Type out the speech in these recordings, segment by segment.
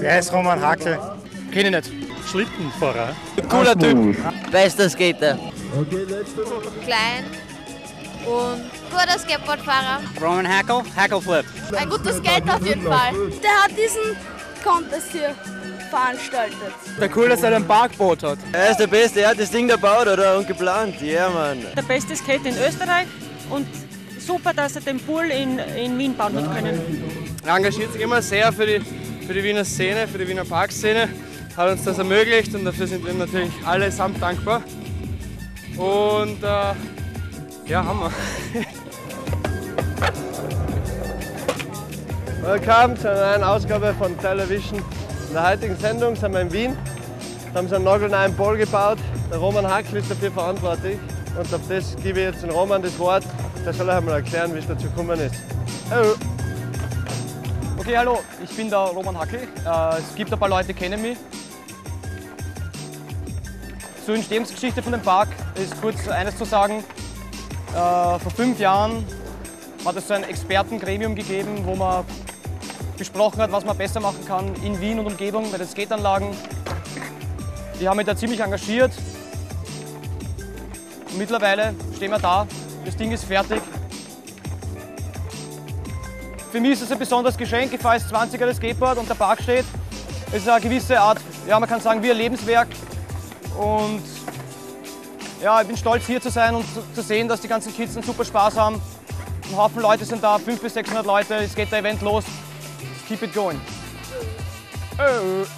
Wer ist Roman Hakel? Kenn ich nicht. Schlittenfahrer. Cooler Typ. Bester Skater. Klein und guter Skateboardfahrer. Roman Hackle, Hackle Flip. Ein guter Skater auf jeden Fall. Der hat diesen Contest hier veranstaltet. Der cool, dass er ein Parkboot hat. Er ist der Beste, er hat das Ding gebaut, oder? Und geplant. Ja, yeah, Mann. Der beste Skater in Österreich und super, dass er den Pool in, in Wien bauen hat können. Er engagiert sich immer sehr für die, für die Wiener Szene, für die Wiener Parkszene. Hat uns das ermöglicht und dafür sind wir natürlich allesamt dankbar. Und äh, ja, Hammer. Willkommen zu einer neuen Ausgabe von Television. In der heutigen Sendung sind wir in Wien. Da haben sie einen nagelneuen Ball gebaut. Der Roman Hackl ist dafür verantwortlich. Und auf das gebe ich jetzt den Roman das Wort. Der soll euch einmal erklären, wie es dazu gekommen ist. Oh. Okay, hallo, ich bin der Roman Hackl. Äh, es gibt ein paar Leute, die kennen mich. Zur Entstehungsgeschichte von dem Park ist kurz eines zu sagen. Äh, vor fünf Jahren hat es so ein Expertengremium gegeben, wo man besprochen hat, was man besser machen kann in Wien und Umgebung bei den Skateanlagen. Die haben mich da ziemlich engagiert. Und mittlerweile stehen wir da, das Ding ist fertig. Für mich ist es ein besonderes Geschenk. Ich fahre jetzt 20er das Skateboard und der Park steht. Es ist eine gewisse Art, ja, man kann sagen, wie ein Lebenswerk. Und ja, ich bin stolz hier zu sein und zu sehen, dass die ganzen Kids einen super Spaß haben. Ein Haufen Leute sind da, 500 bis 600 Leute, es geht der Event los. Keep it going. Oh.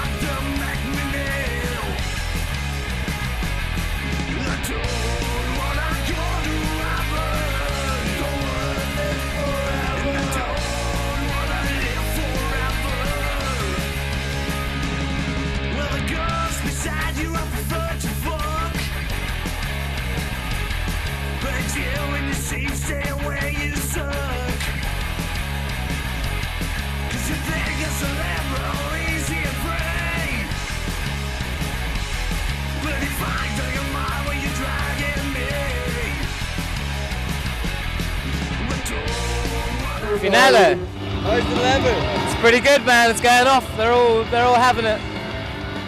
Finale. How's the level? It's pretty good, man. It's going off. They're all they're all having it.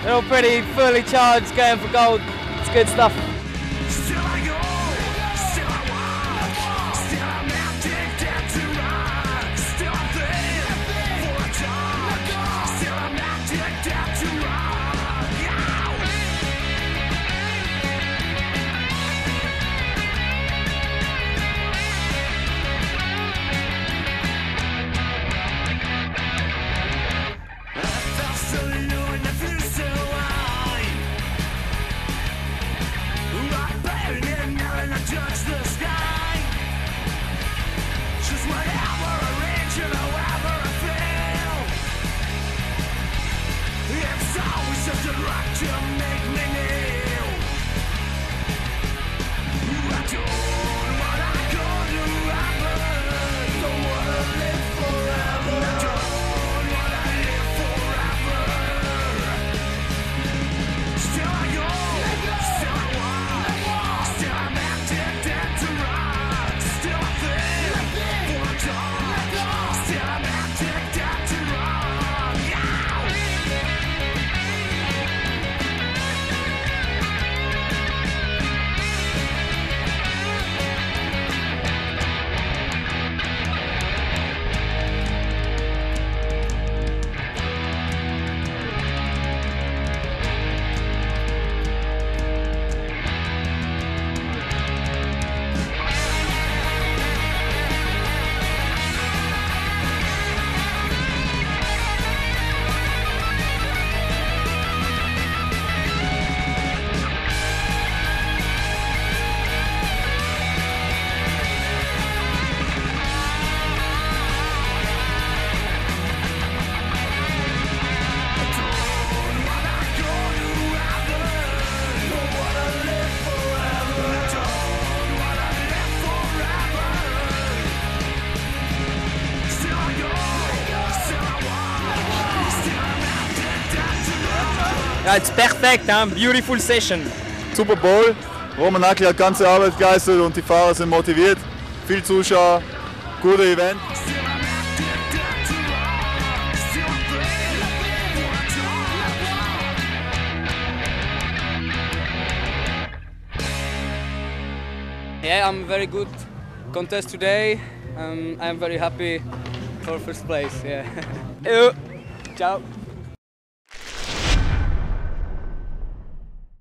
They're all pretty fully charged, going for gold. It's good stuff. you make me Yeah, it's perfect, huh? beautiful session. Super Bowl. Roman Hackl hat ganze Arbeit geleistet und die Fahrer sind motiviert. Viel Zuschauer, gute Event. Yeah, I'm very good contest today. Um, I'm very happy for first place. Yeah. Ciao.